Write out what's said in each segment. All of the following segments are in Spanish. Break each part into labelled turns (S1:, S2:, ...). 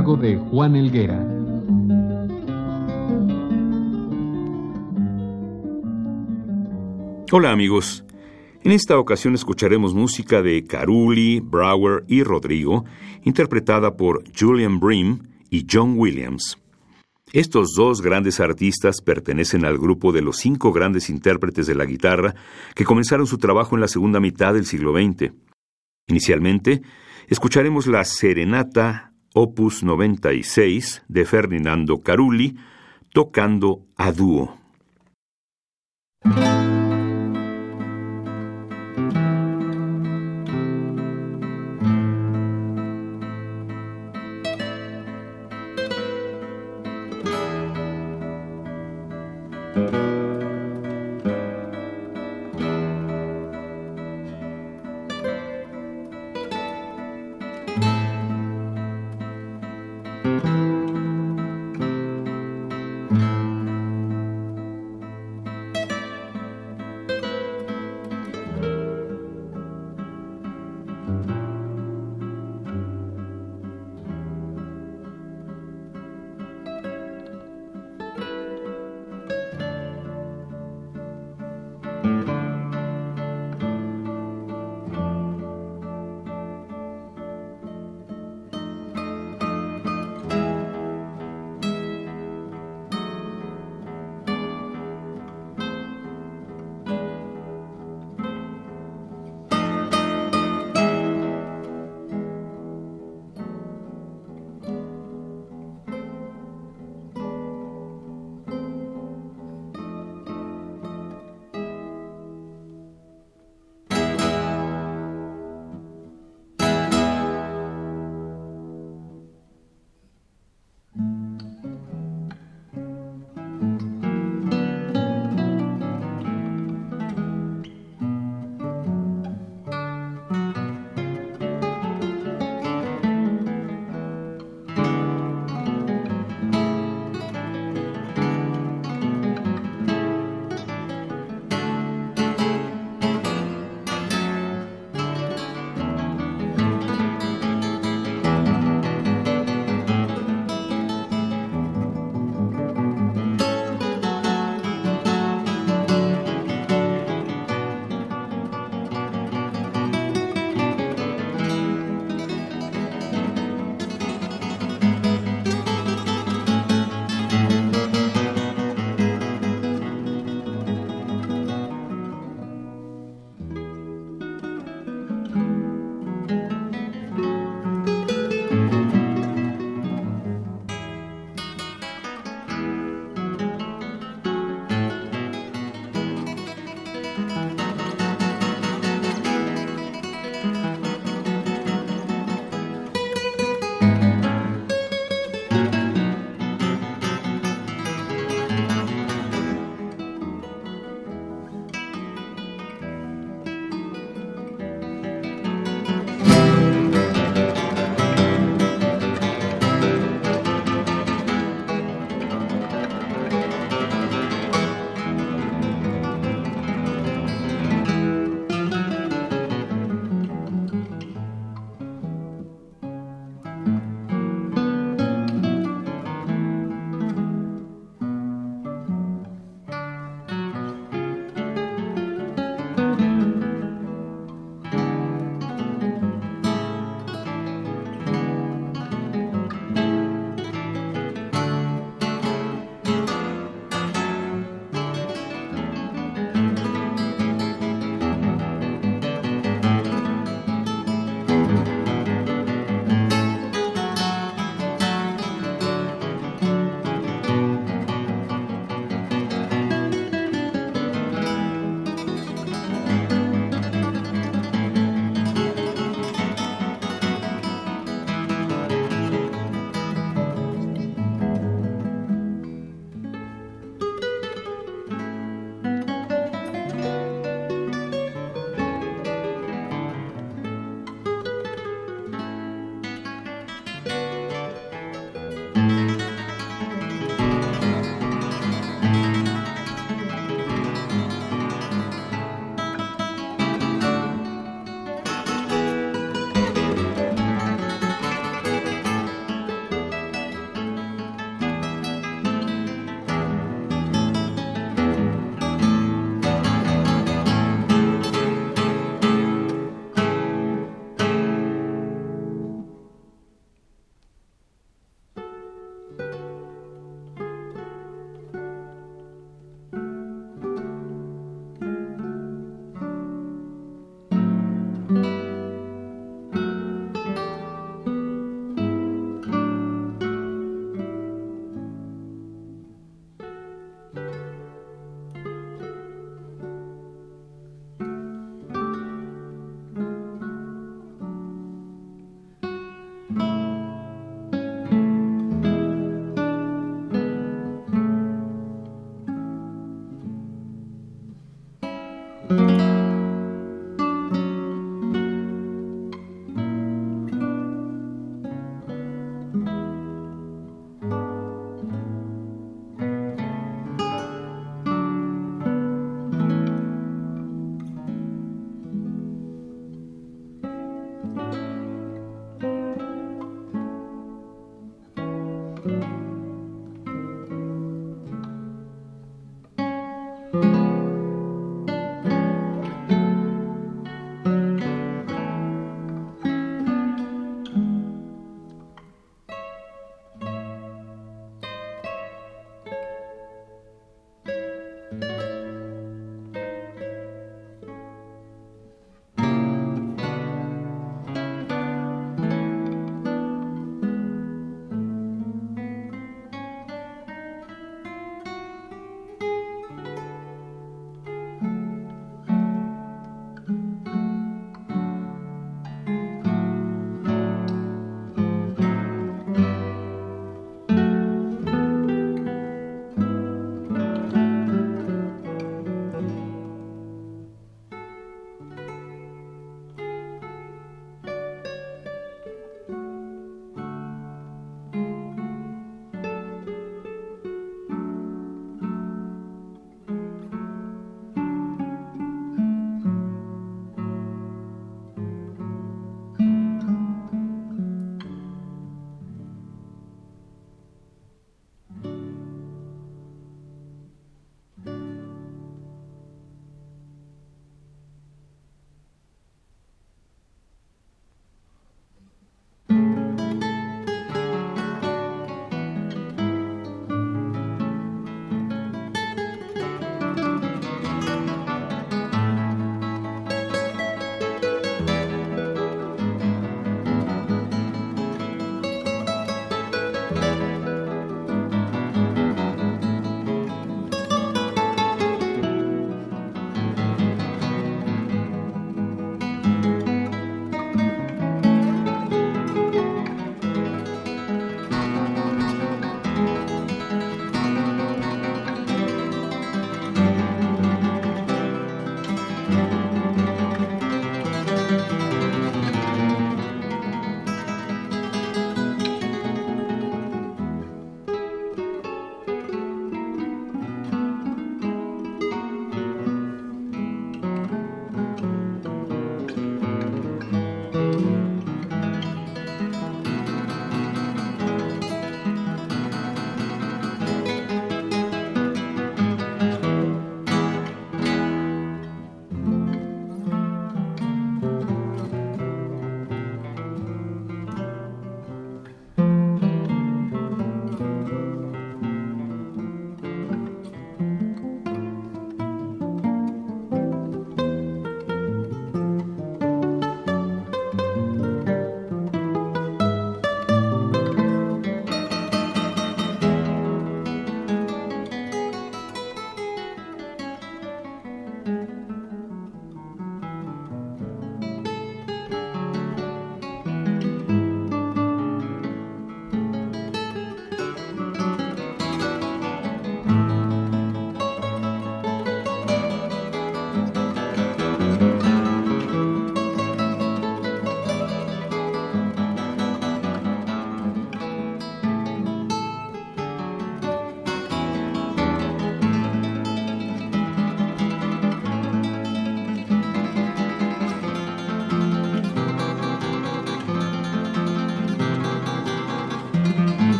S1: De Juan Elguera.
S2: Hola amigos. En esta ocasión escucharemos música de Caruli, Brower y Rodrigo, interpretada por Julian Bream y John Williams. Estos dos grandes artistas pertenecen al grupo de los cinco grandes intérpretes de la guitarra que comenzaron su trabajo en la segunda mitad del siglo XX. Inicialmente, escucharemos la Serenata Opus 96 de Ferdinando Carulli tocando a dúo.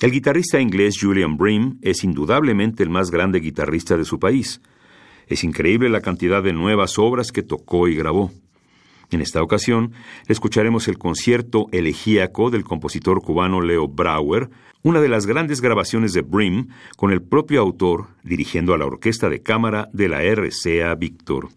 S2: El guitarrista inglés Julian Bream es indudablemente el más grande guitarrista de su país. Es increíble la cantidad de nuevas obras que tocó y grabó. En esta ocasión, escucharemos el concierto elegíaco del compositor cubano Leo Brauer, una de las grandes grabaciones de Brim, con el propio autor dirigiendo a la orquesta de cámara de la RCA Víctor.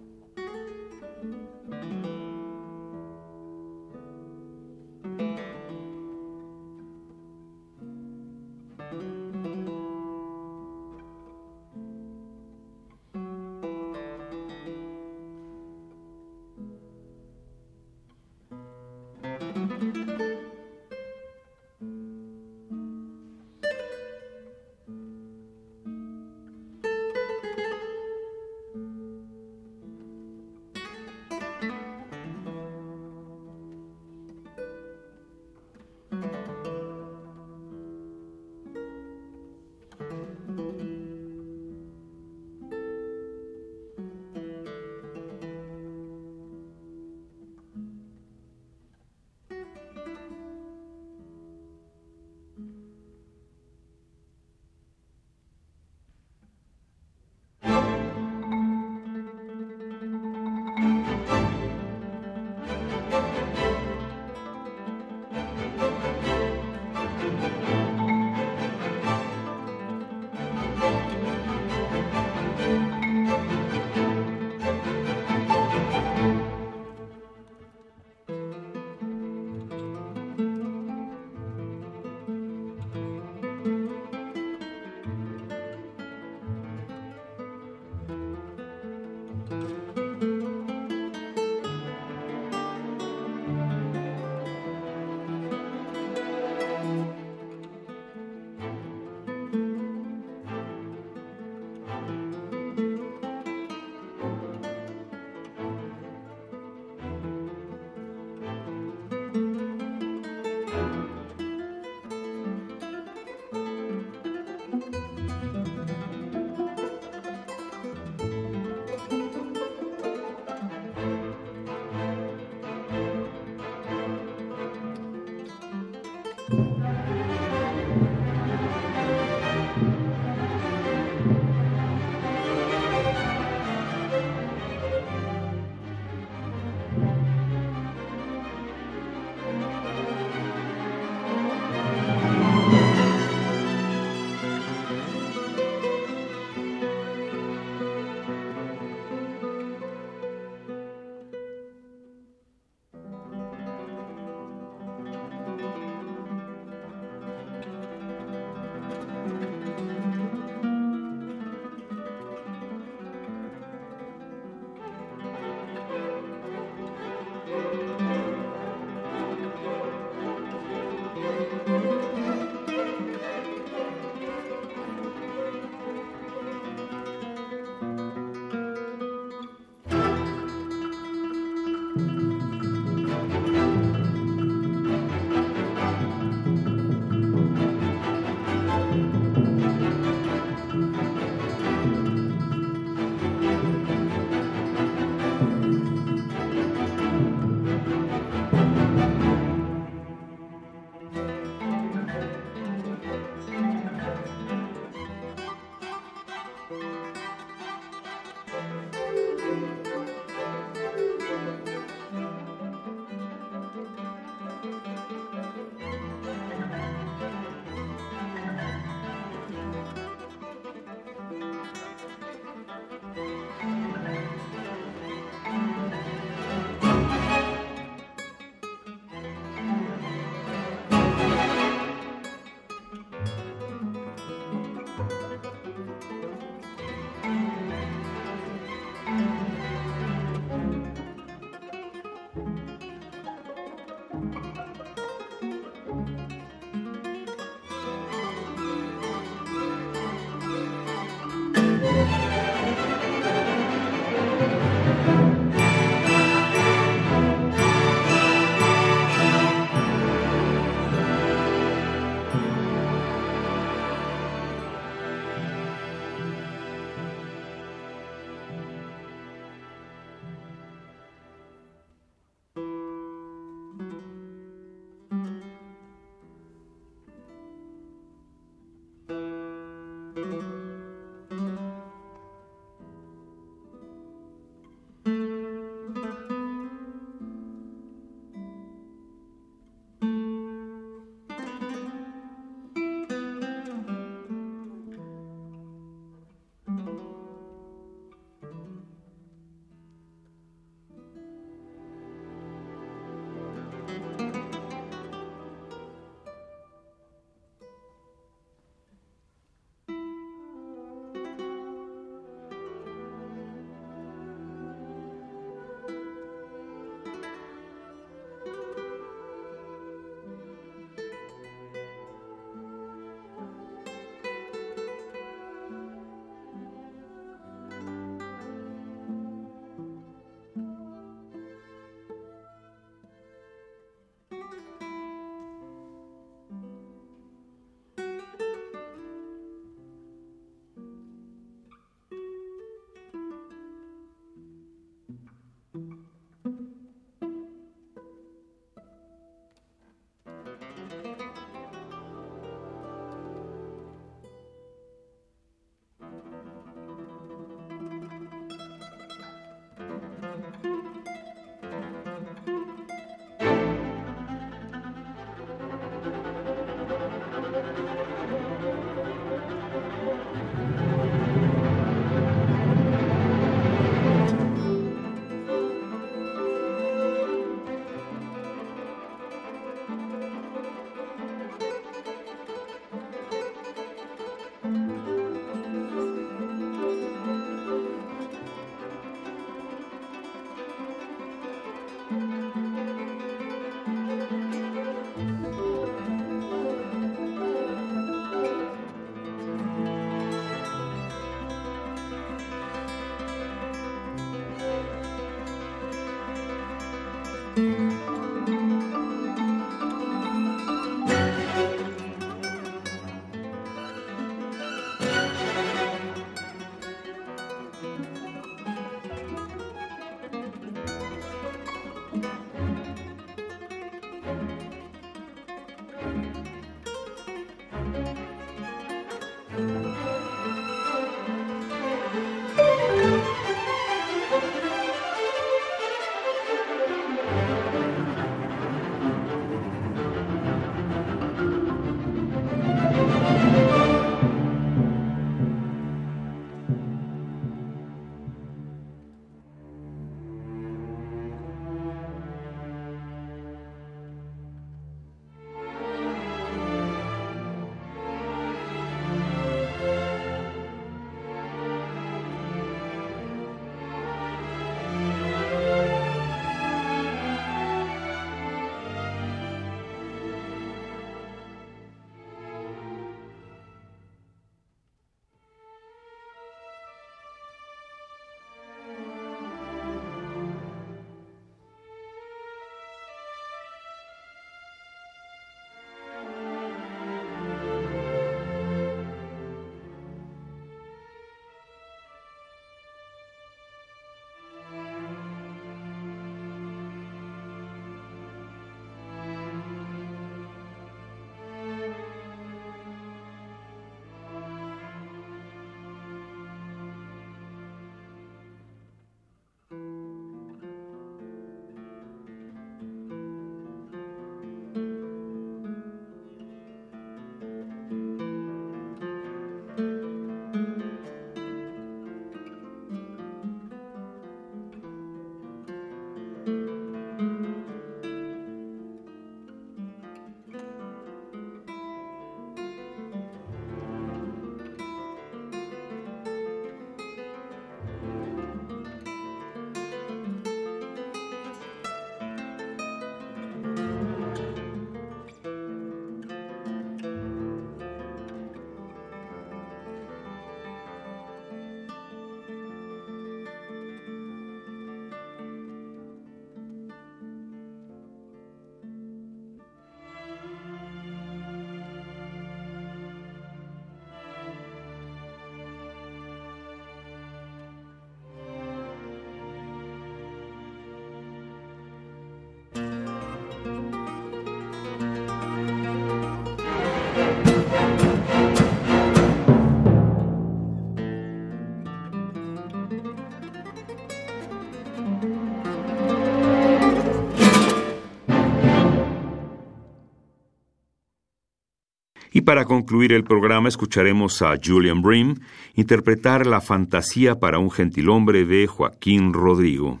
S2: Para concluir el programa escucharemos a Julian Bream interpretar la fantasía para un gentilhombre de Joaquín Rodrigo.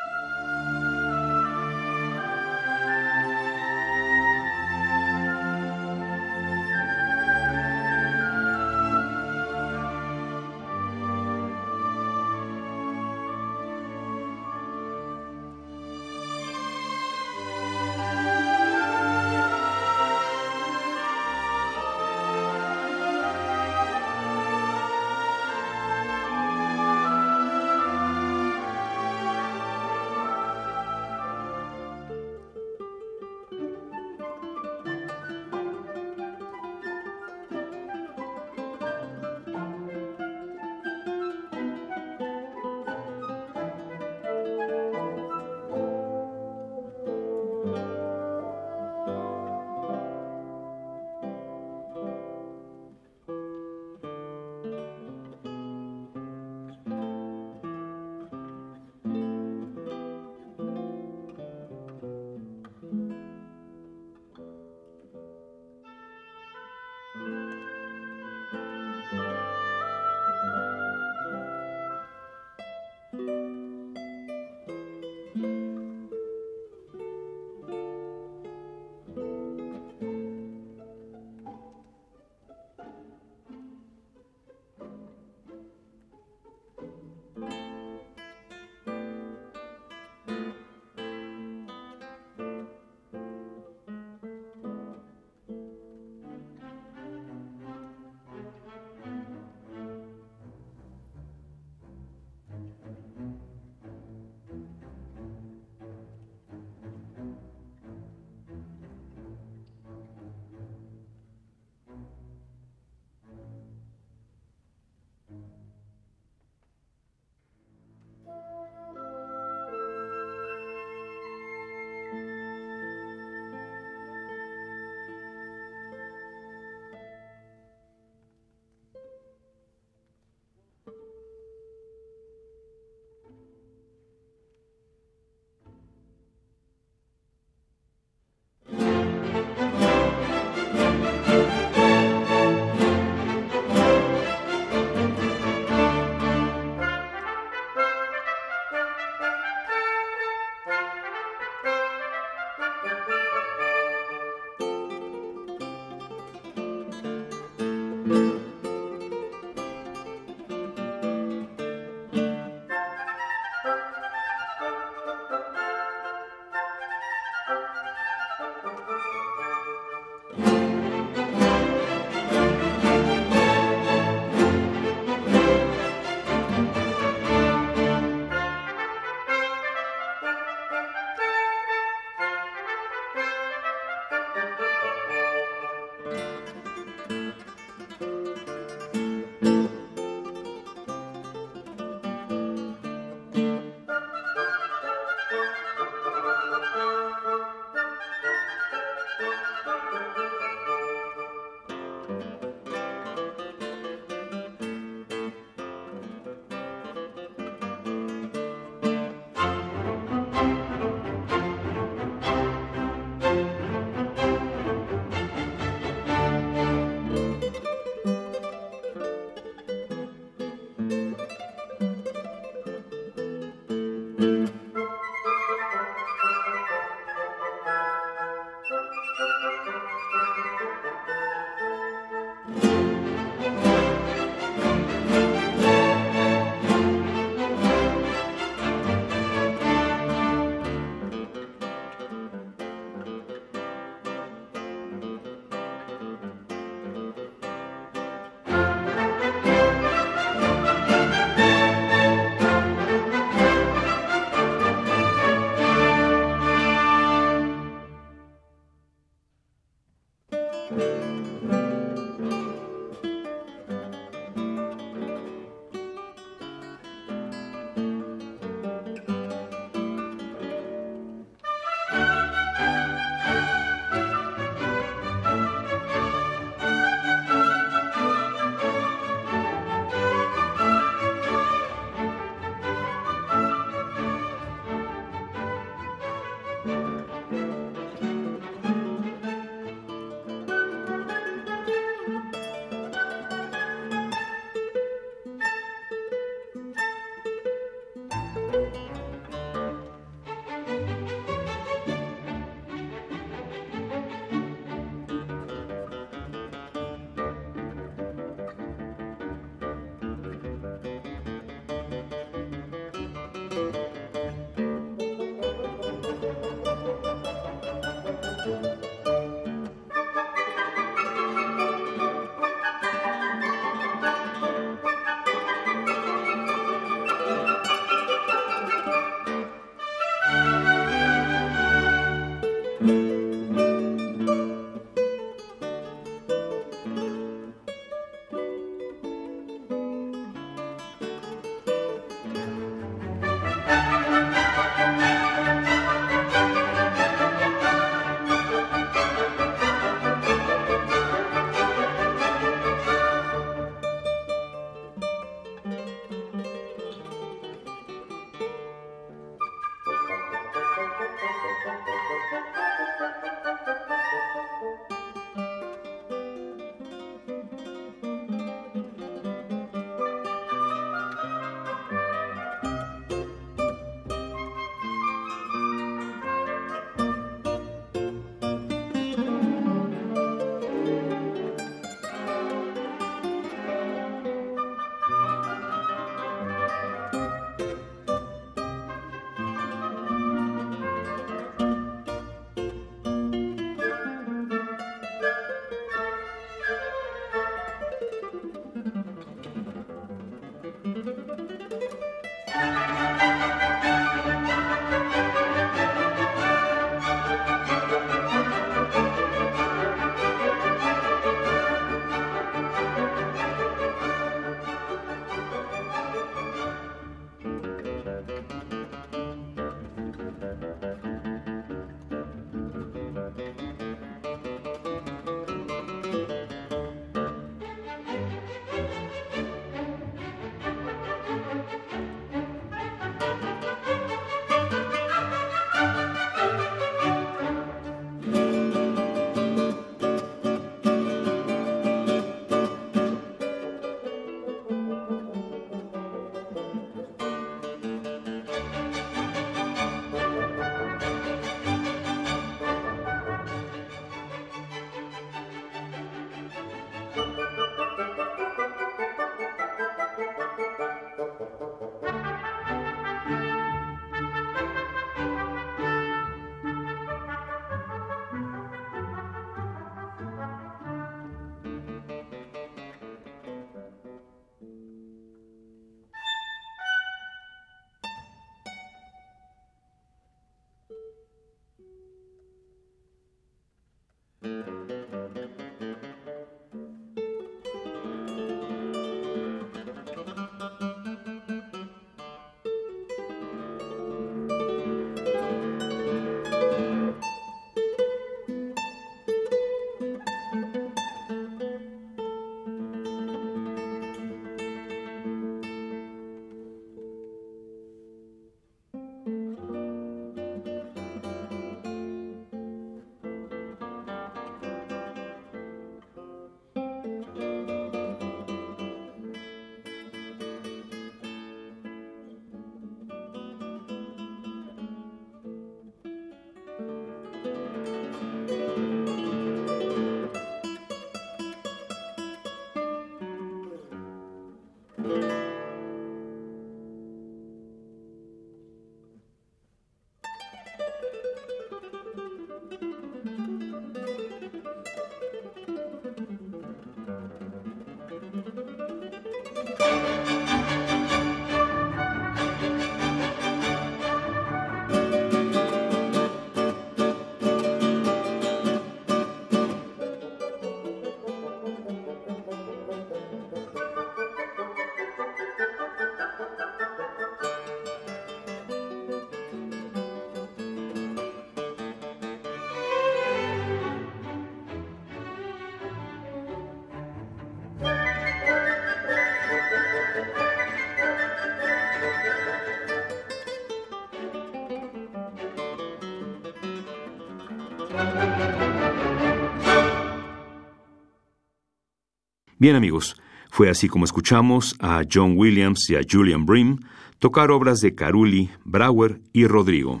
S2: Bien amigos, fue así como escuchamos a John Williams y a Julian Brim tocar obras de Carulli, Brauer y Rodrigo.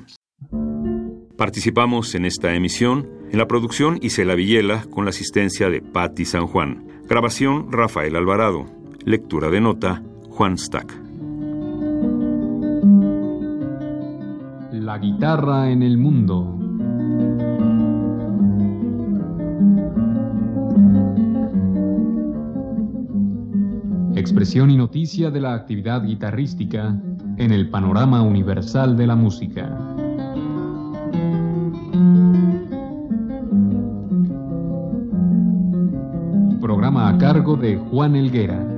S2: Participamos en esta emisión en la producción Isela Villela con la asistencia de Patti San Juan. Grabación Rafael Alvarado. Lectura de nota Juan Stack.
S1: La guitarra en el mundo. Expresión y noticia de la actividad guitarrística en el panorama universal de la música. Programa a cargo de Juan Elguera.